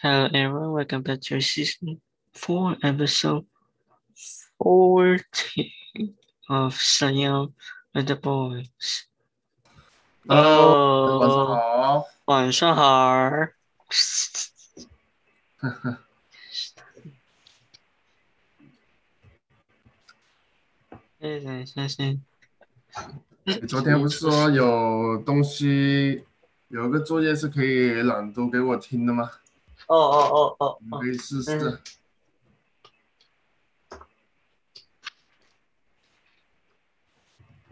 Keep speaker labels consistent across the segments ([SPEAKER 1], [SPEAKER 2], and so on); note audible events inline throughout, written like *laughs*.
[SPEAKER 1] Hello everyone, welcome back to season four, episode fourteen of Sayang with the Boys.
[SPEAKER 2] Hello，晚上
[SPEAKER 1] Oh,
[SPEAKER 2] 好。
[SPEAKER 1] 晚上好。哎，等一下先。
[SPEAKER 2] 你昨天不是说有东西，有个作业是可以朗读给我听的吗？
[SPEAKER 1] 哦哦哦哦哦
[SPEAKER 2] 你可。以试试。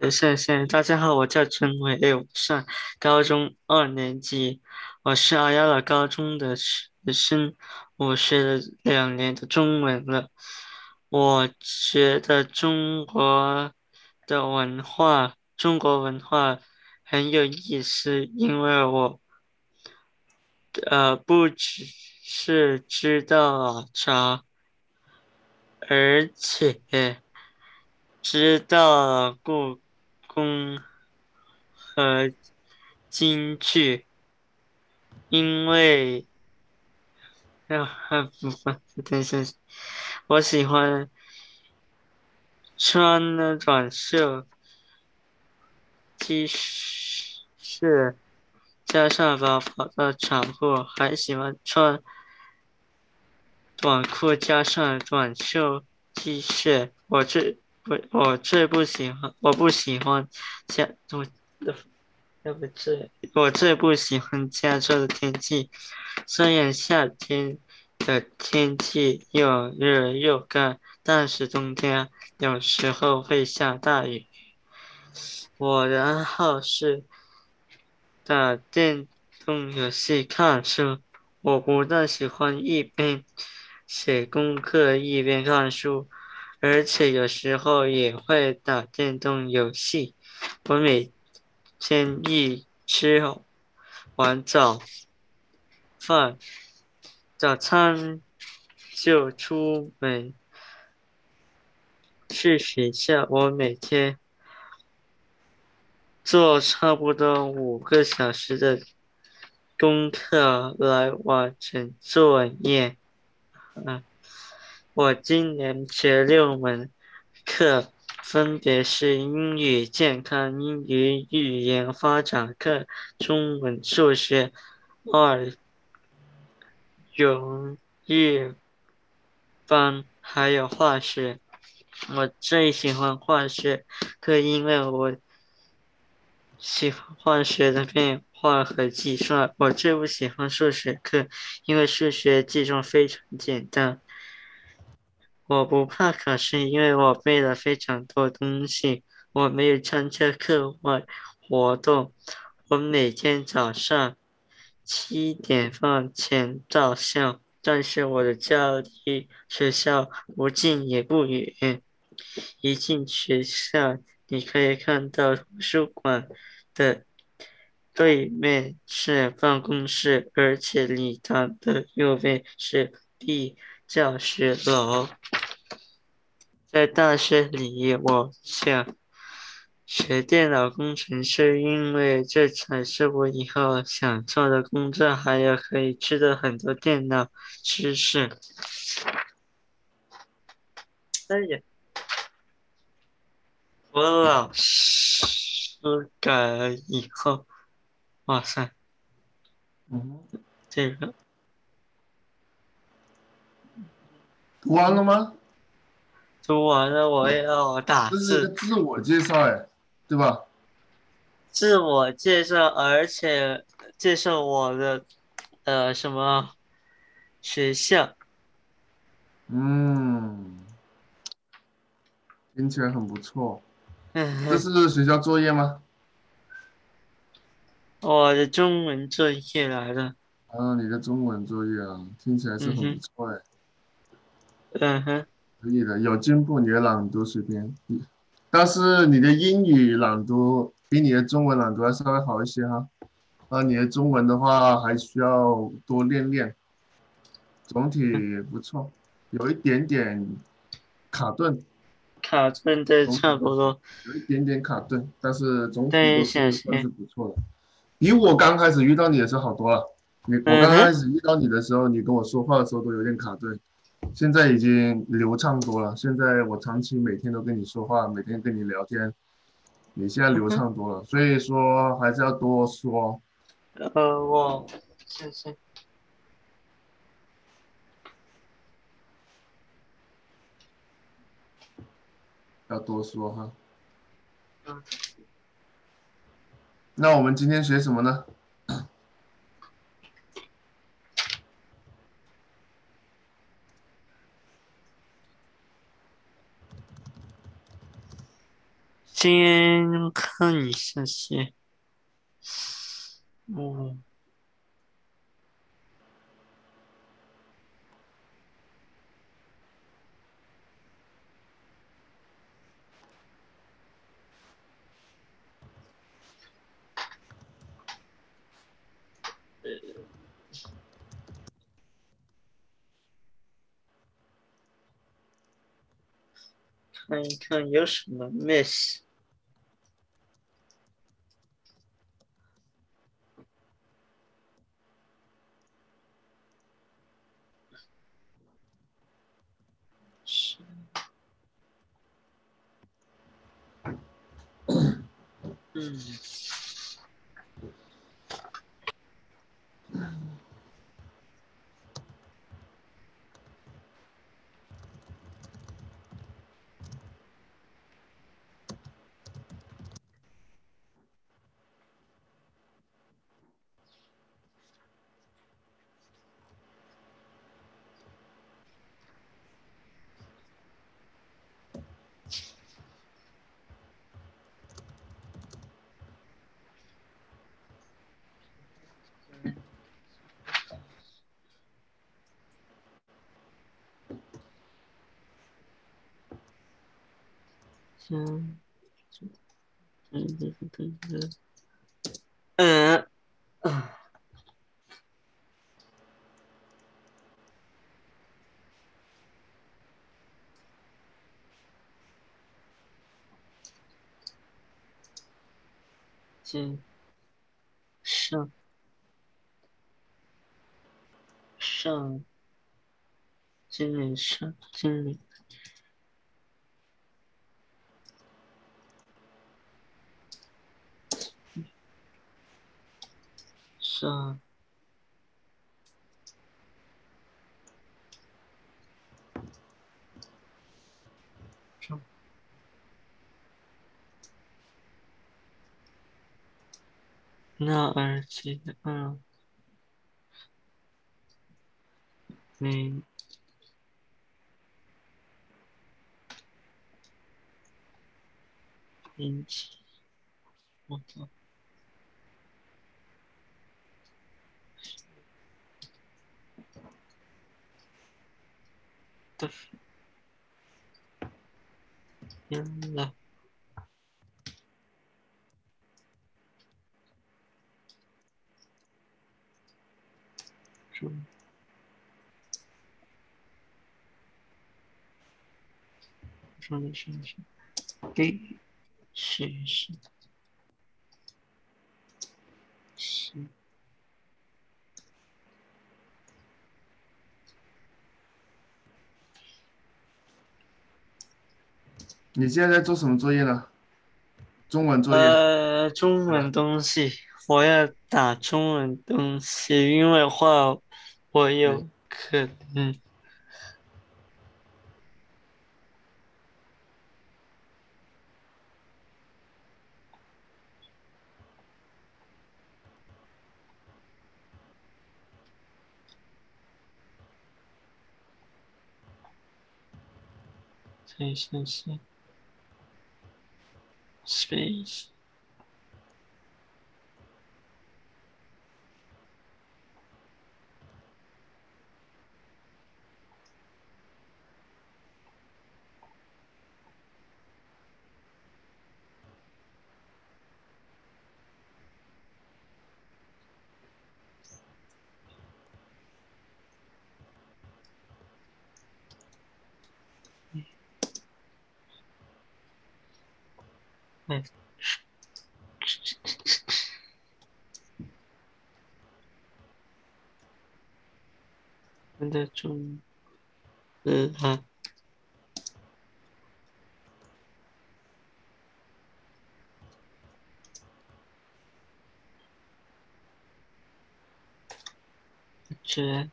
[SPEAKER 1] 谢谢，大家好，我叫陈伟，我上高中二年级，我是阿亚尔高中的学生，我学了两年的中文了。我觉得中国的文化，中国文化很有意思，因为我，呃，不只是知道老茶，而且知道了故宫和京剧，因为，啊 *laughs* 不不，等一下，我喜欢穿的短袖 T 恤，加上薄薄的长裤，还喜欢穿短裤加上短袖 T 恤。我最不，我最不喜欢，我不喜欢加我，要不最，我最不喜欢加州的天气。虽然夏天的天气又热又干，但是冬天有时候会下大雨。我的爱好是打电动游戏、看书。我不但喜欢一边写功课一边看书，而且有时候也会打电动游戏。我每天一吃完早饭，早餐就出门去学校。我每天做差不多五个小时的功课来完成作业。嗯，我今年学六门课，分别是英语、健康、英语语言发展课、中文、数学、二有日班，还有化学。我最喜欢化学课，因为我喜欢化学的变化和计算。我最不喜欢数学课，因为数学计算非常简单。我不怕考试，因为我背了非常多东西。我没有参加课外活动。我每天早上七点放前到校，但是我的家离学校不近也不远。一进学校，你可以看到图书馆的对面是办公室，而且礼堂的右边是 B 教学楼。在大学里，我想学电脑工程师，因为这才是我以后想做的工作，还有可以知道很多电脑知识。哎呀，我老师改了以后，哇塞，
[SPEAKER 2] 嗯，
[SPEAKER 1] 这个
[SPEAKER 2] 读完了吗？
[SPEAKER 1] 读完了，我也要打
[SPEAKER 2] 这是自我介绍哎，对吧？
[SPEAKER 1] 自我介绍，而且介绍我的呃什么学校。
[SPEAKER 2] 嗯，听起来很不错。
[SPEAKER 1] 嗯
[SPEAKER 2] 这是学校作业吗？
[SPEAKER 1] 我的中文作业来了。
[SPEAKER 2] 啊，你的中文作业啊，听起来是很不错哎，
[SPEAKER 1] 嗯哼，
[SPEAKER 2] 可以的，有进步，你的朗读水平。但是你的英语朗读比你的中文朗读要稍微好一些哈。啊，你的中文的话还需要多练练。总体不错，有一点点卡顿，
[SPEAKER 1] 卡顿的差不多。
[SPEAKER 2] 有一点点卡顿，但是总体都
[SPEAKER 1] 对谢谢
[SPEAKER 2] 是算是不错的，比我刚开始遇到你的时候好多了。你我刚刚开始遇到你的时候，你跟我说话的时候都有点卡顿，现在已经流畅多了。现在我长期每天都跟你说话，每天跟你聊天，你现在流畅多了。所以说还是要多说。
[SPEAKER 1] 呃，我谢谢。
[SPEAKER 2] 要多说哈。
[SPEAKER 1] 嗯。
[SPEAKER 2] 那我们今天学什么呢？
[SPEAKER 1] 先看一下先。哦。看一看有什么 miss。嗯。嗯，嗯嗯嗯嗯嗯，嗯，上上经理上经理。上，上，那耳机，嗯，你，引起，的，天呐，中，中的是是，第，是是，是。
[SPEAKER 2] 你现在在做什么作业呢？中文作业。
[SPEAKER 1] 呃，中文东西，我要打中文东西，因为话我有可能。谢谢谢。Space Mm. 我的中日韩觉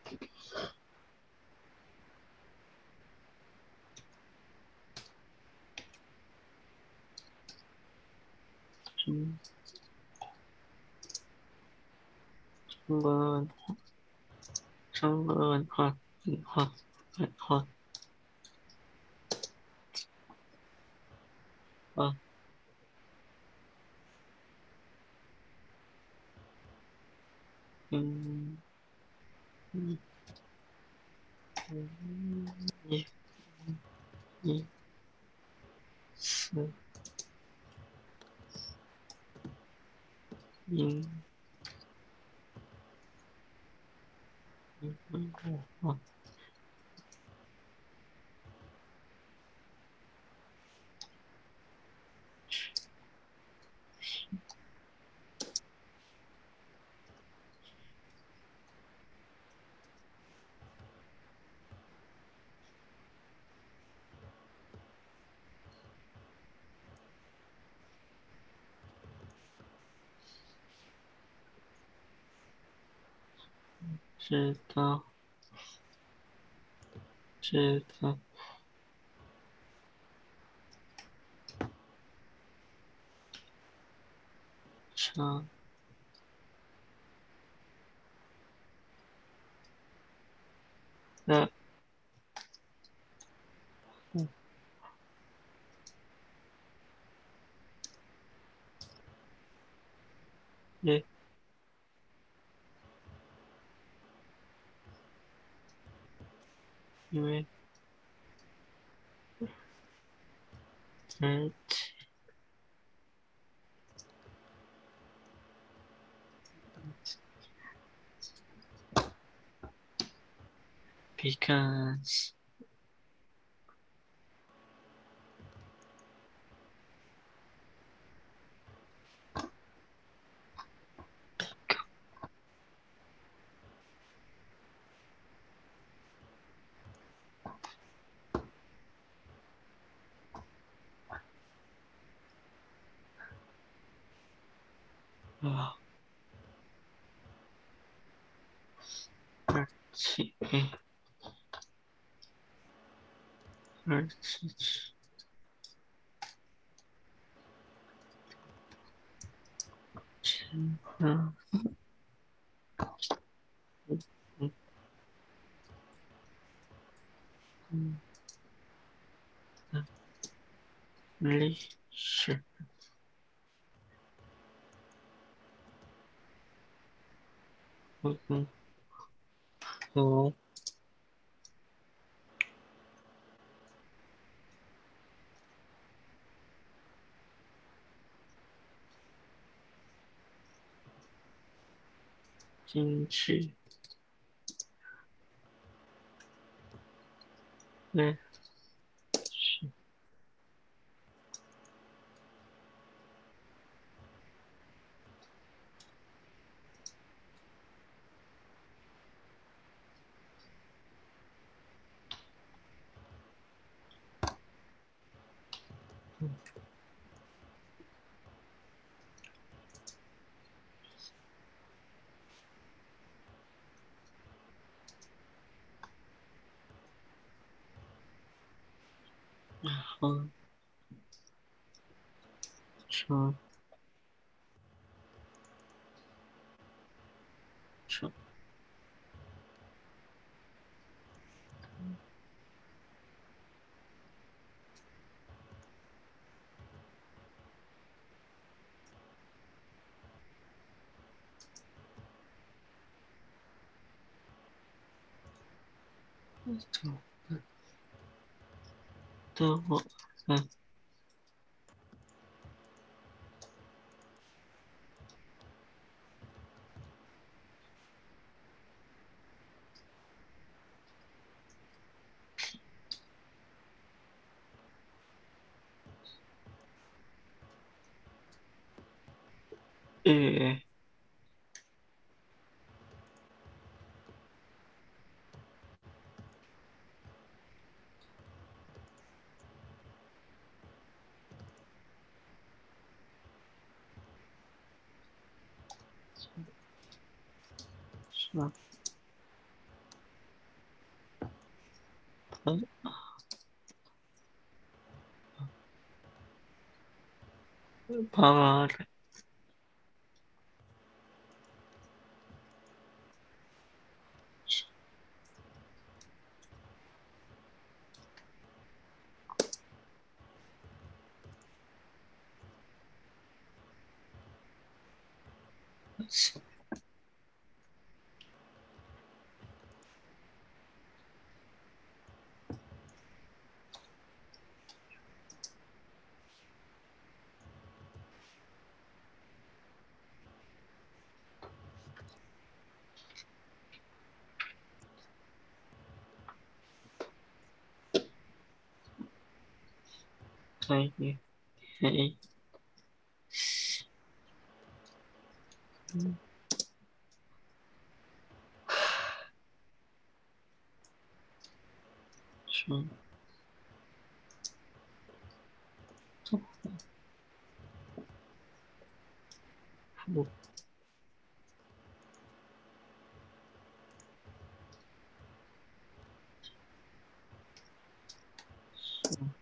[SPEAKER 1] 中中国文化，中国文化文化文化啊，嗯嗯嗯一一四一嗯好知道知道长的。嗯。也因为而且 because time. Sure. Mm-hmm. Cool. 进去嗯嗯，和进去，对，是，然后，说，说，都，都我，嗯，呃，嗯，嗯，爸爸的。可以，可以，嗯，是，不，不，是。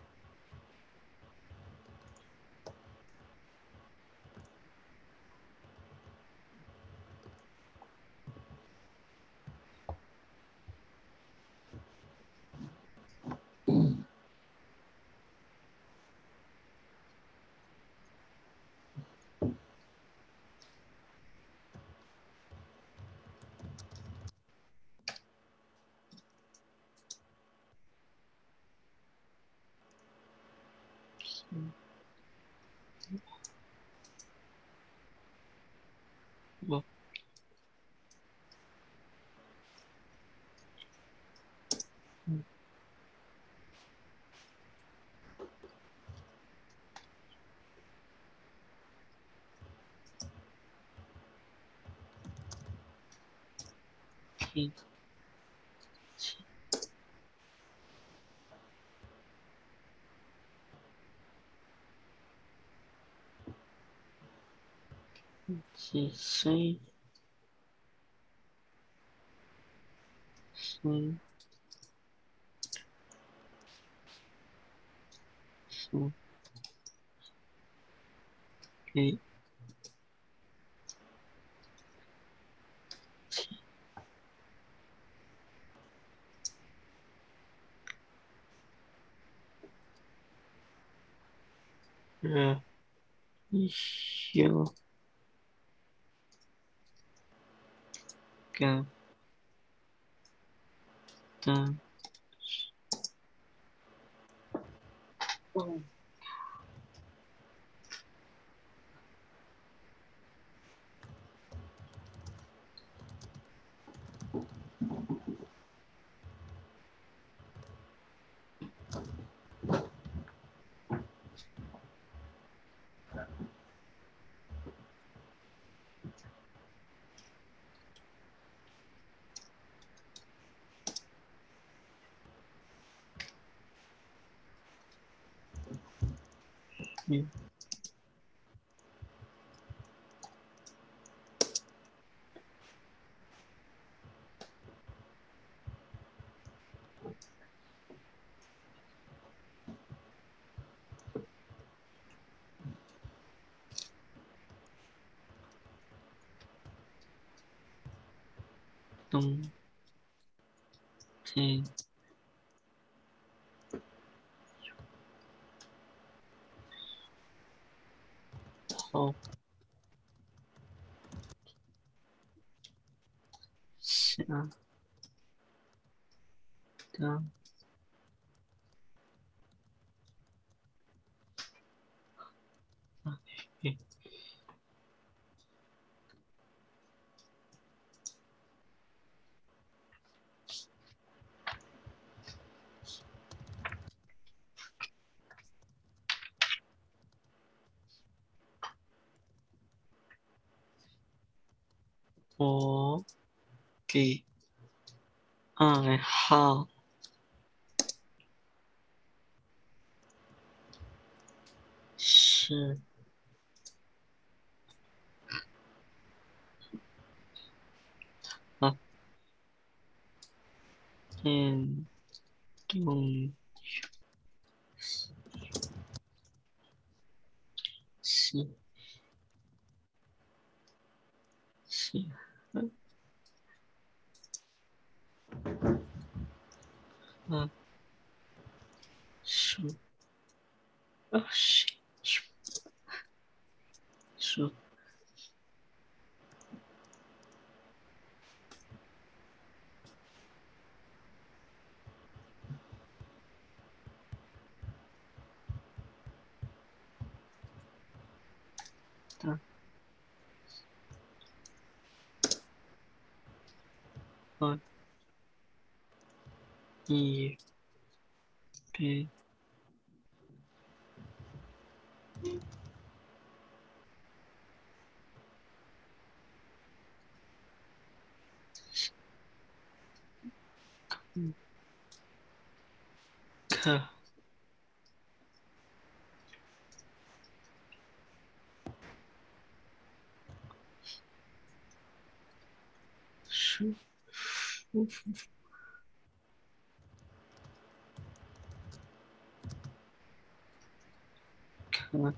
[SPEAKER 1] 不，嗯，七，七。嗯，嗯，一，七，二，一休，嗯，嗯，嗯，东，西。好，下，的，啊，嘿，我给爱好。是。啊。电动喜喜欢嗯数啊是数数的二一备嗯可舒舒服可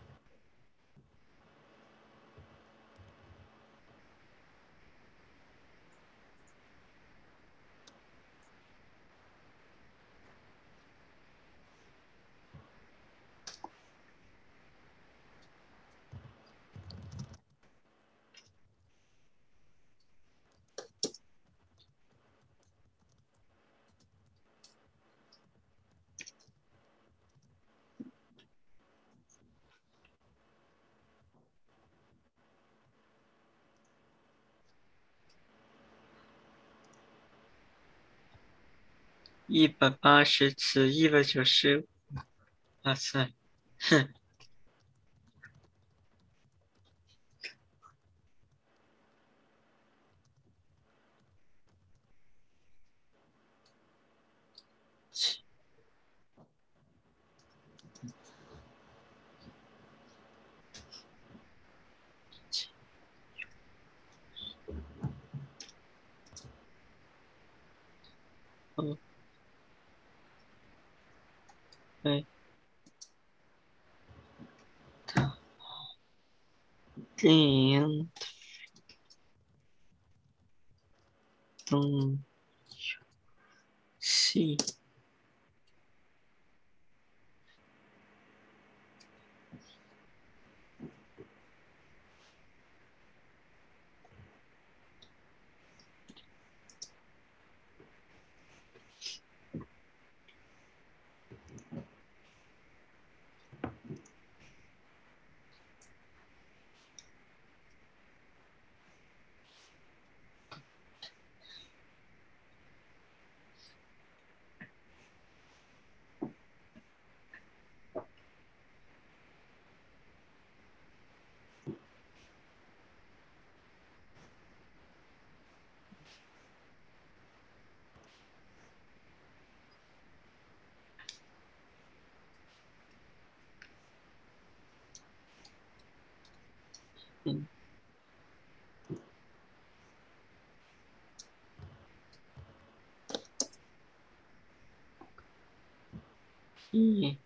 [SPEAKER 1] 一百八十次一百九十，哇塞，哼，嗯，对，的电影东西嗯，一，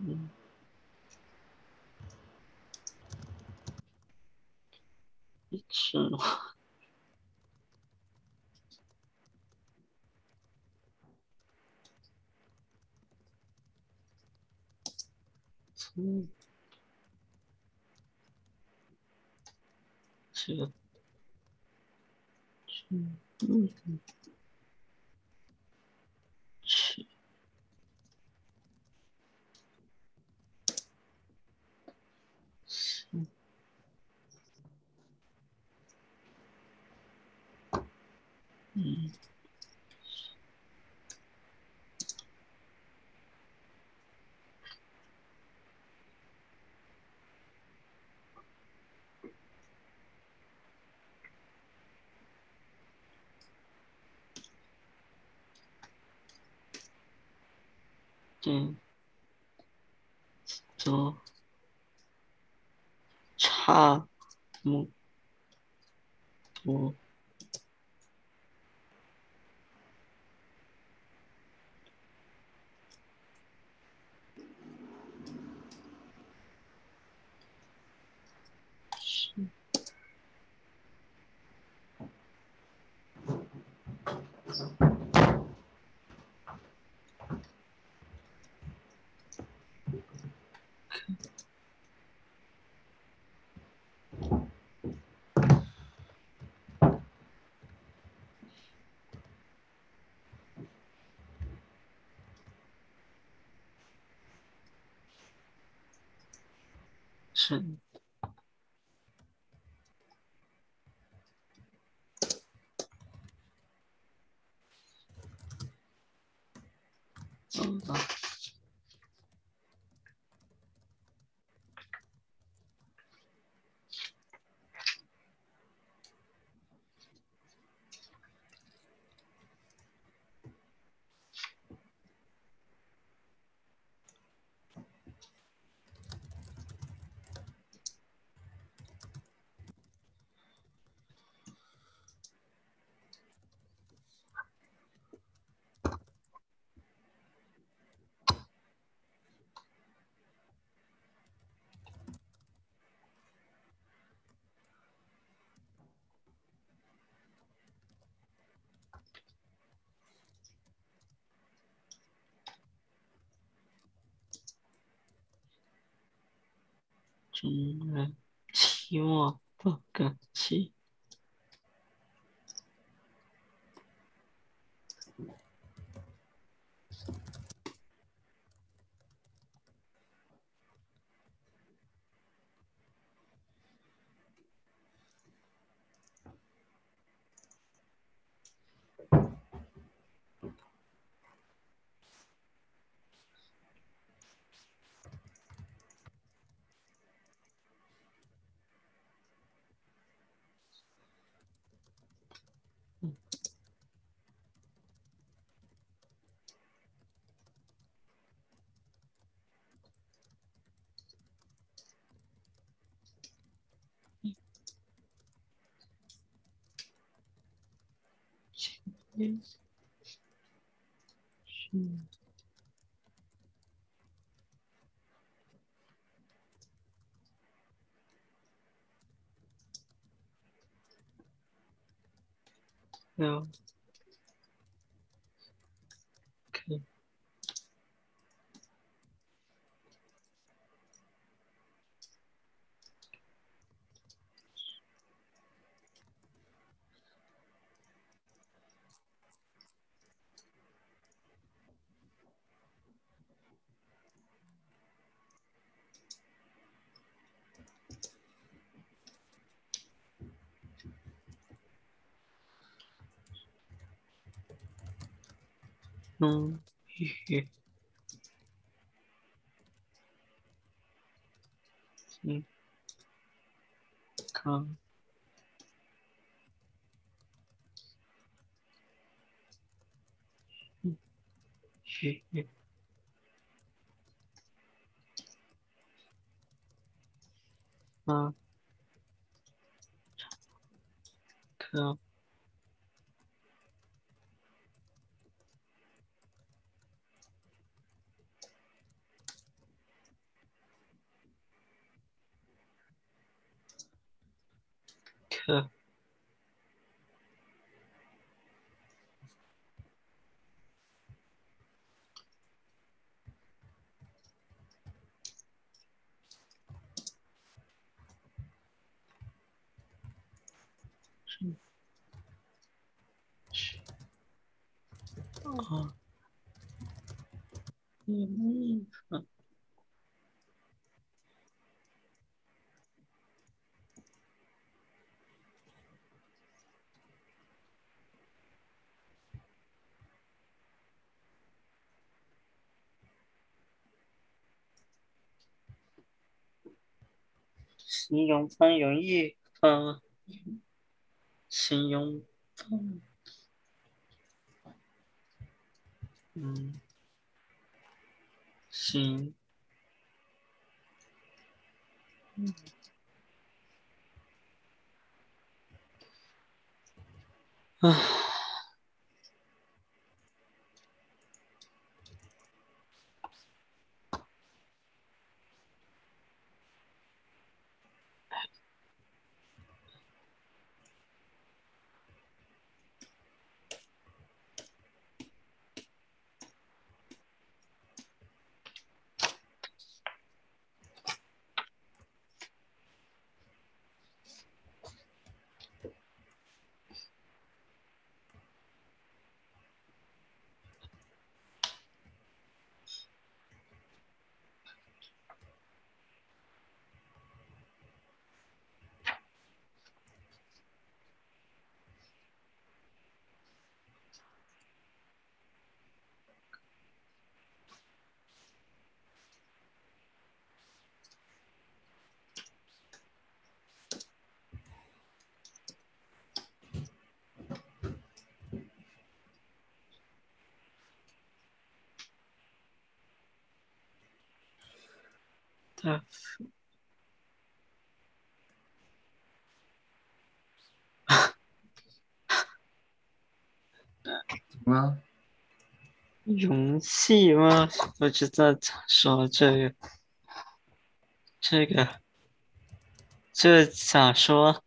[SPEAKER 1] 嗯，一尺，嗯，嗯，尺，嗯，嗯，对，左，差，木，是。嗯。众人期望不感激。嗯，是，要，可以，嗯，鱼，嗯，康，嗯，鱼，啊，康。可是是啊，嗯嗯。形容方容易方，形容，嗯，形，嗯。唉，大
[SPEAKER 2] 怎么了？
[SPEAKER 1] 容器吗？不知道咋说这个，这个，这咋说？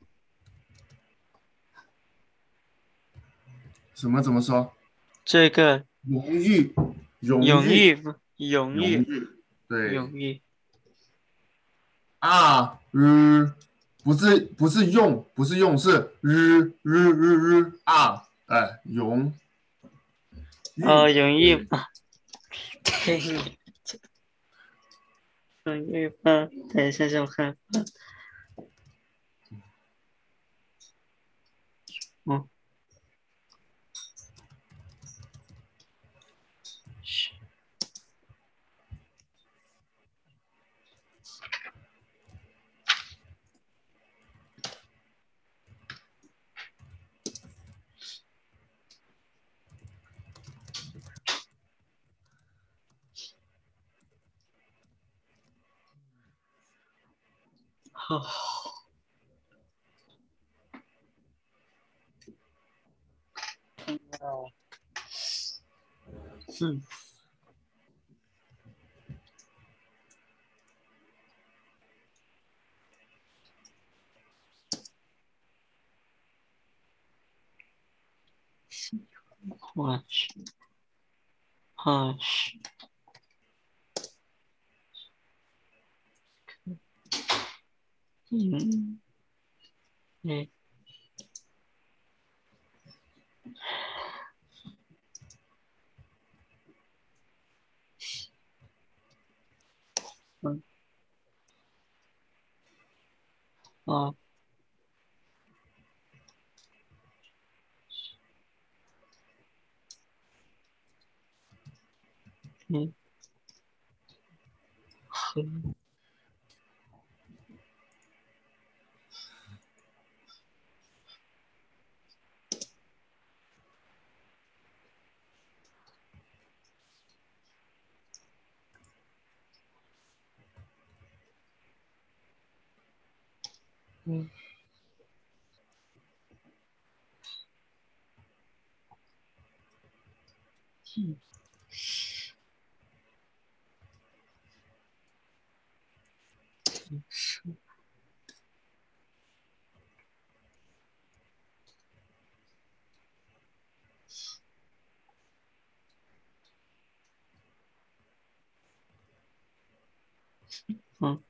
[SPEAKER 2] 什么怎么说？
[SPEAKER 1] 这个
[SPEAKER 2] 荣誉，荣
[SPEAKER 1] 荣
[SPEAKER 2] 誉？
[SPEAKER 1] 荣
[SPEAKER 2] 荣
[SPEAKER 1] 誉，
[SPEAKER 2] 誉，对
[SPEAKER 1] 荣誉，
[SPEAKER 2] 啊，日，不是不是用，不是用，是日日日日啊，哎，容，
[SPEAKER 1] 哦，荣誉吧。对，这荣誉吧。等一下，我看。嗯。好。哦。嗯。化学，化学，嗯，嗯，嗯，啊，嗯，和，嗯，嗯，是，嗯，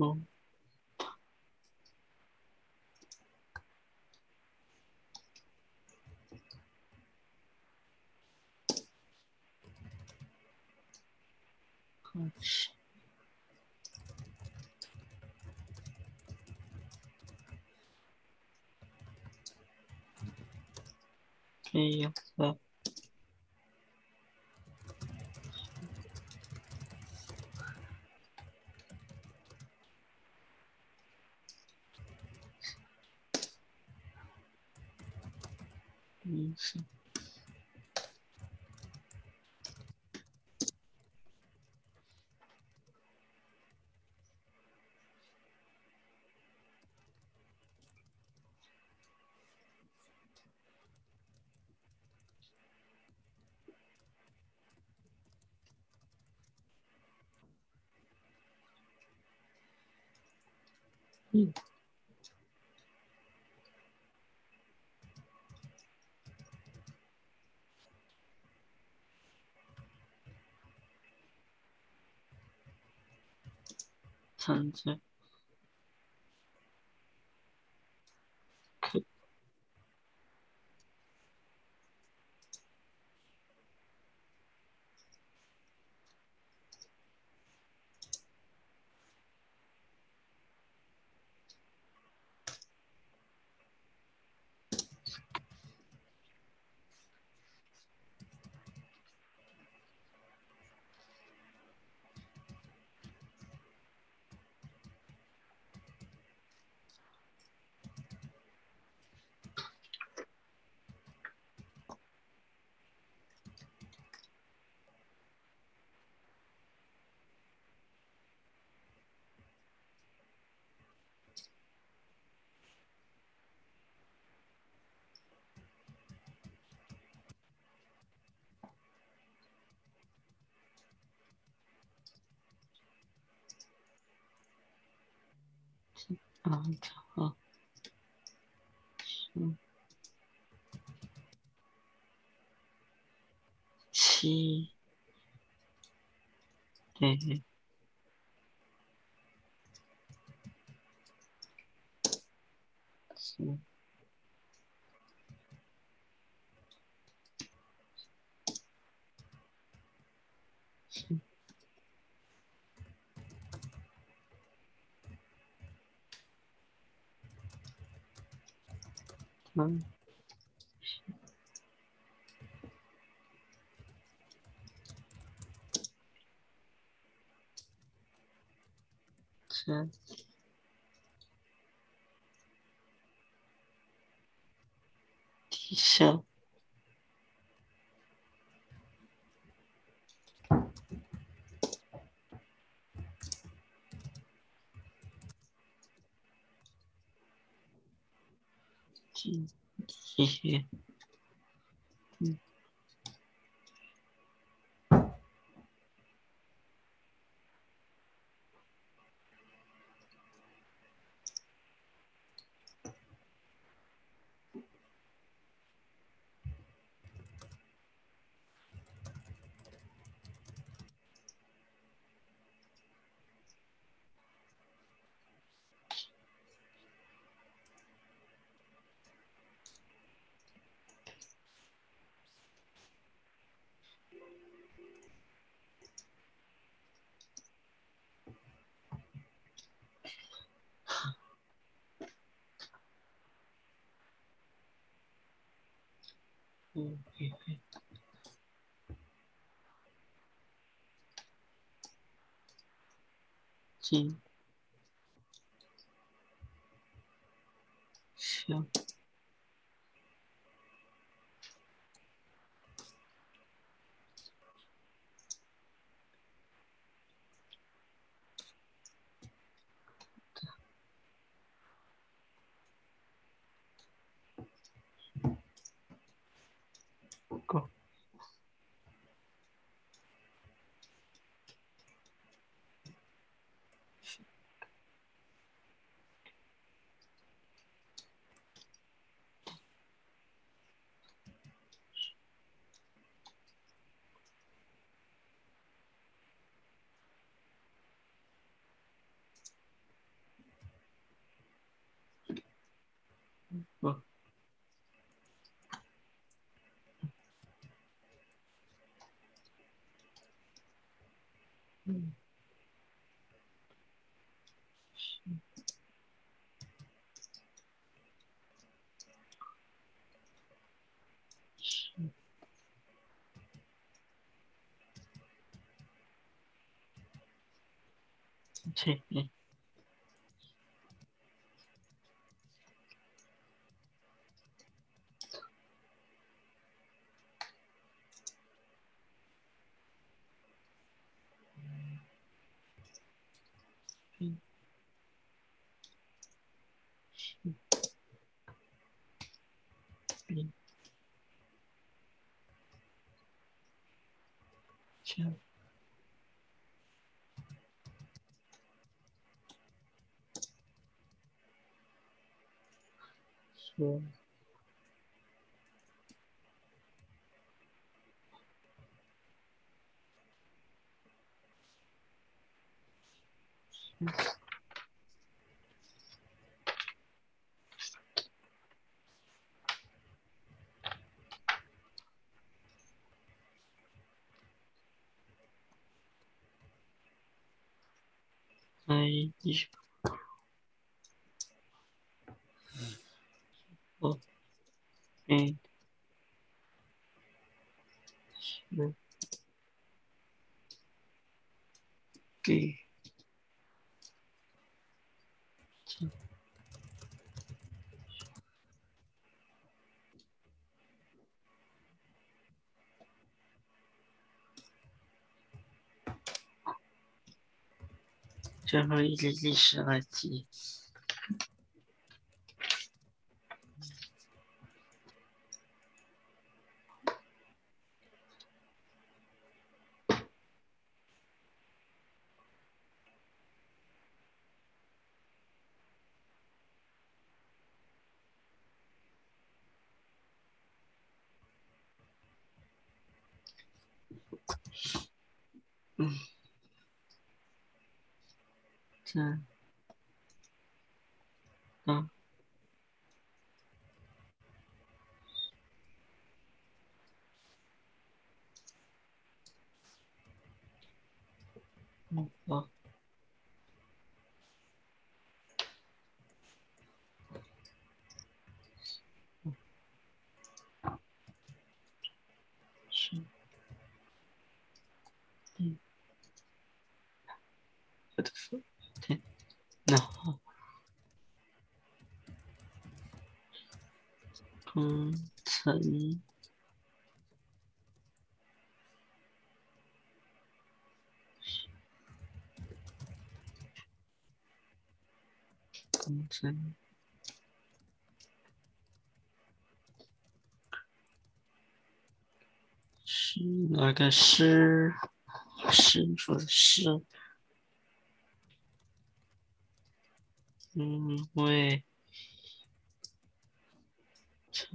[SPEAKER 1] 嗯，好吃。没有了。嗯，是。嗯，橙子，可啊，好，嗯，七，对，是，是，嗯，是，低谢谢嗯，嗯，对对，金，消，不够，切，嗯，嗯，嗯，切。说，哎，一，哦，嗯，是，最后一集历史二集。这，啊，嗯，好，嗯，是，嗯，我的父亲，然后，工程，工程，是那个师，师傅的师，因，为，这，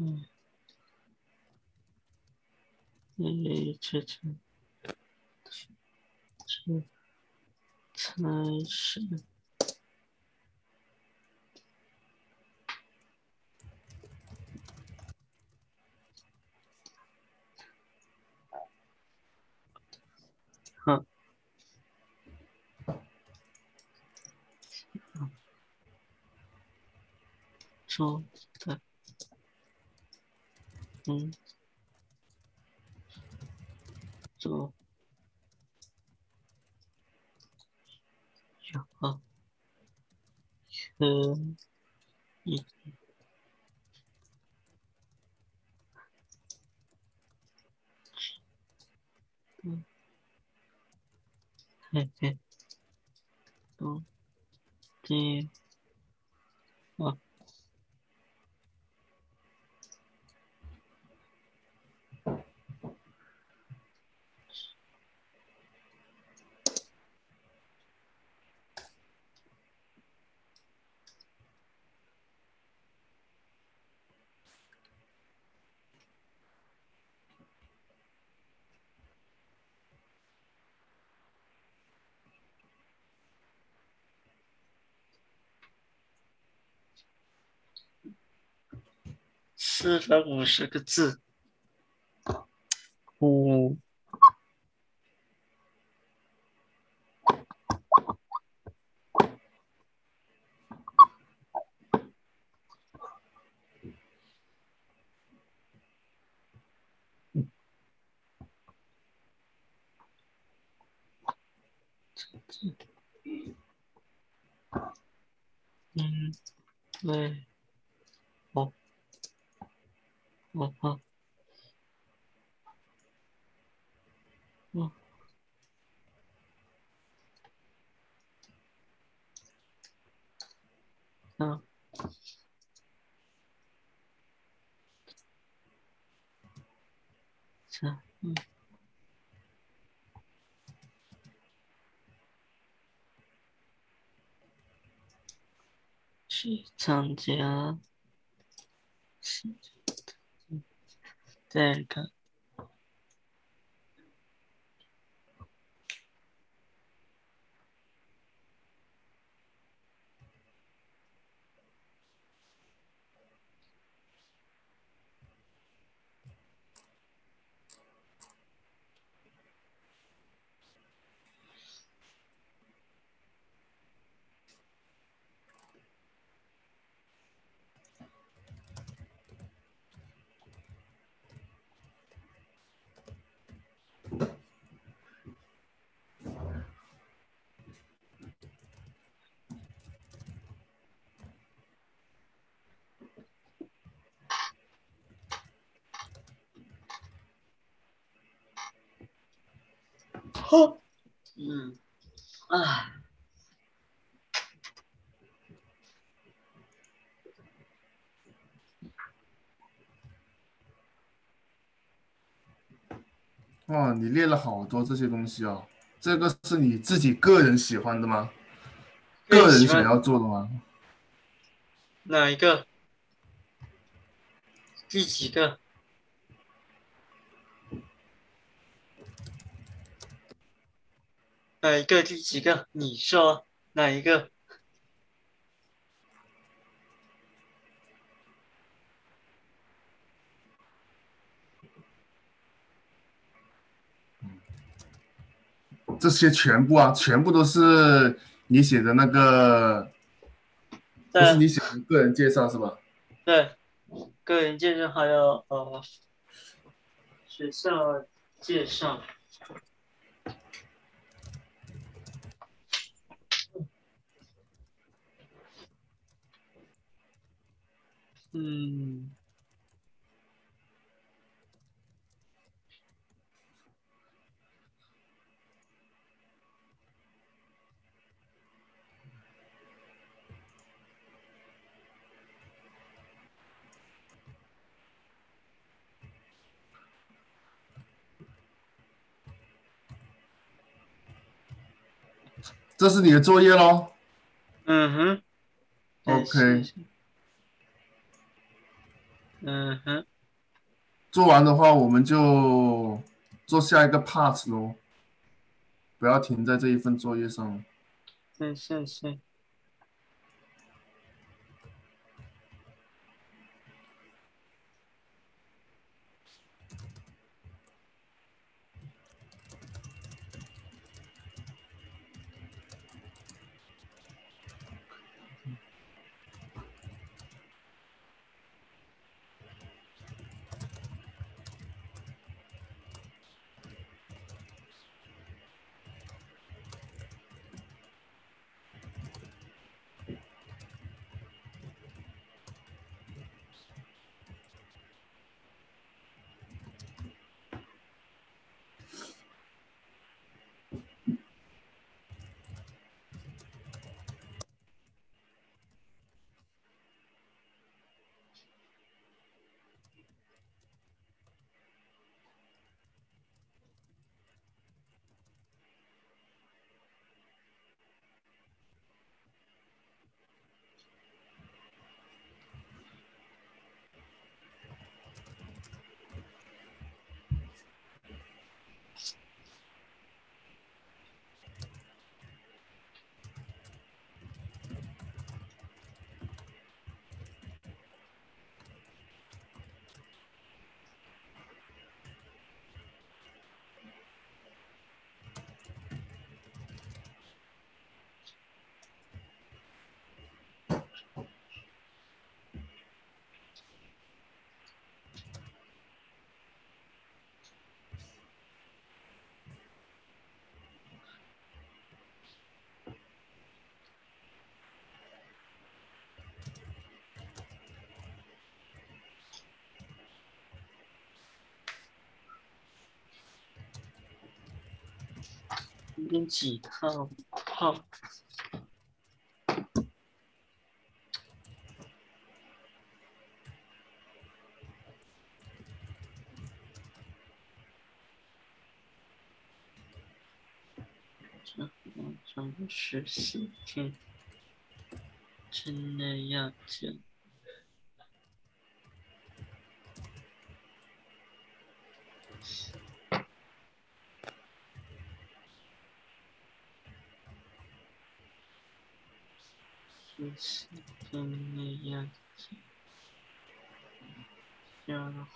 [SPEAKER 1] 诶，这这，这，才是。好，做的，嗯，做，有，可以，嗯，嘿嘿，都，这，啊。四百五十个字，五，厂家是这个。*laughs* 嗯，啊，
[SPEAKER 2] 哇，你列了好多这些东西哦，这个是你自己个人喜欢的吗？个人想要做的吗？
[SPEAKER 1] 哪一个？第几个？哪一个？第几个？你说哪一个？
[SPEAKER 2] 这些全部啊，全部都是你写的那个，都是你写的个人介绍是吧？
[SPEAKER 1] 对，个人介绍还有呃学校介绍。嗯。
[SPEAKER 2] 这是你的作业喽。
[SPEAKER 1] 嗯哼。
[SPEAKER 2] OK。
[SPEAKER 1] 嗯哼。
[SPEAKER 2] 做完的话，我们就做下一个 part 喽。不要停在这一份作业上。
[SPEAKER 1] 是是是。今天几号？号？马上十四天，真的要见。是真的要讲，然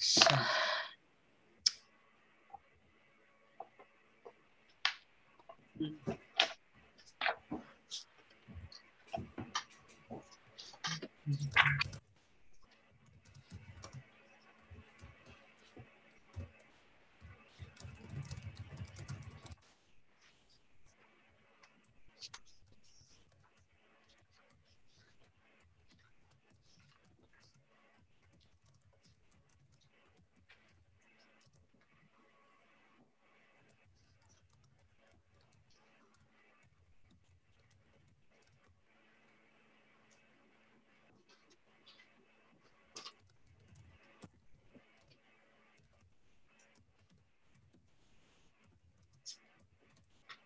[SPEAKER 1] 是。嗯。嗯。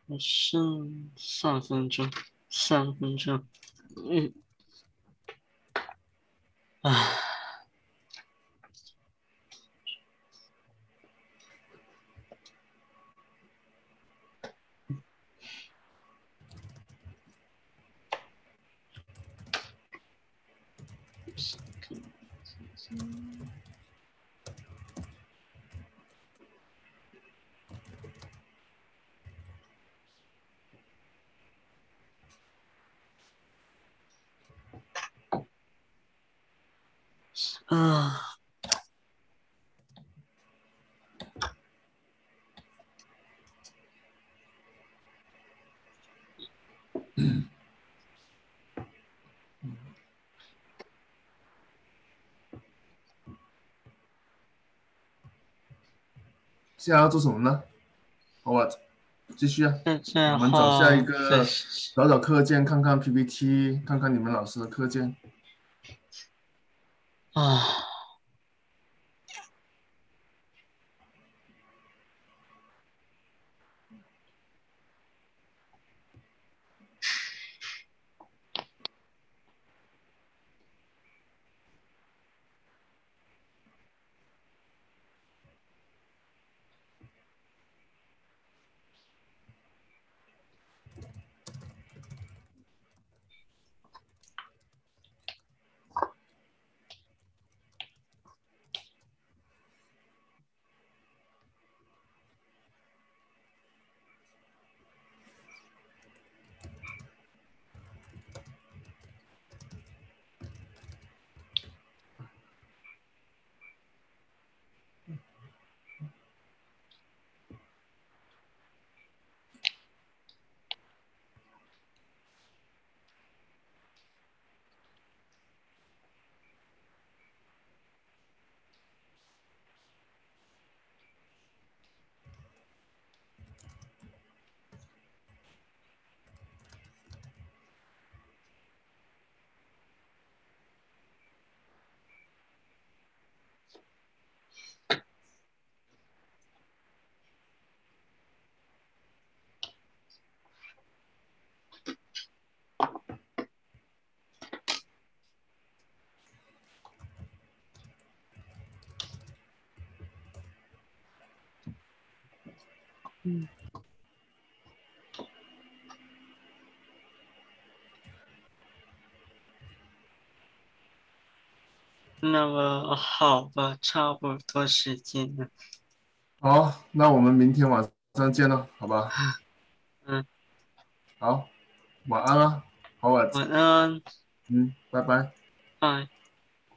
[SPEAKER 1] 还剩三分钟，三分钟，嗯，啊。啊，
[SPEAKER 2] 现在要做什么呢？好吧，继续啊。我们找下一个，找找课件，看看 PPT，看看你们老师的课件。
[SPEAKER 1] 啊。嗯，那么好吧，差不多时间了。
[SPEAKER 2] 好，那我们明天晚上见了，好吧？*laughs*
[SPEAKER 1] 嗯，
[SPEAKER 2] 好，晚安啊，好晚。
[SPEAKER 1] 晚安。
[SPEAKER 2] 嗯，拜拜。
[SPEAKER 1] 拜。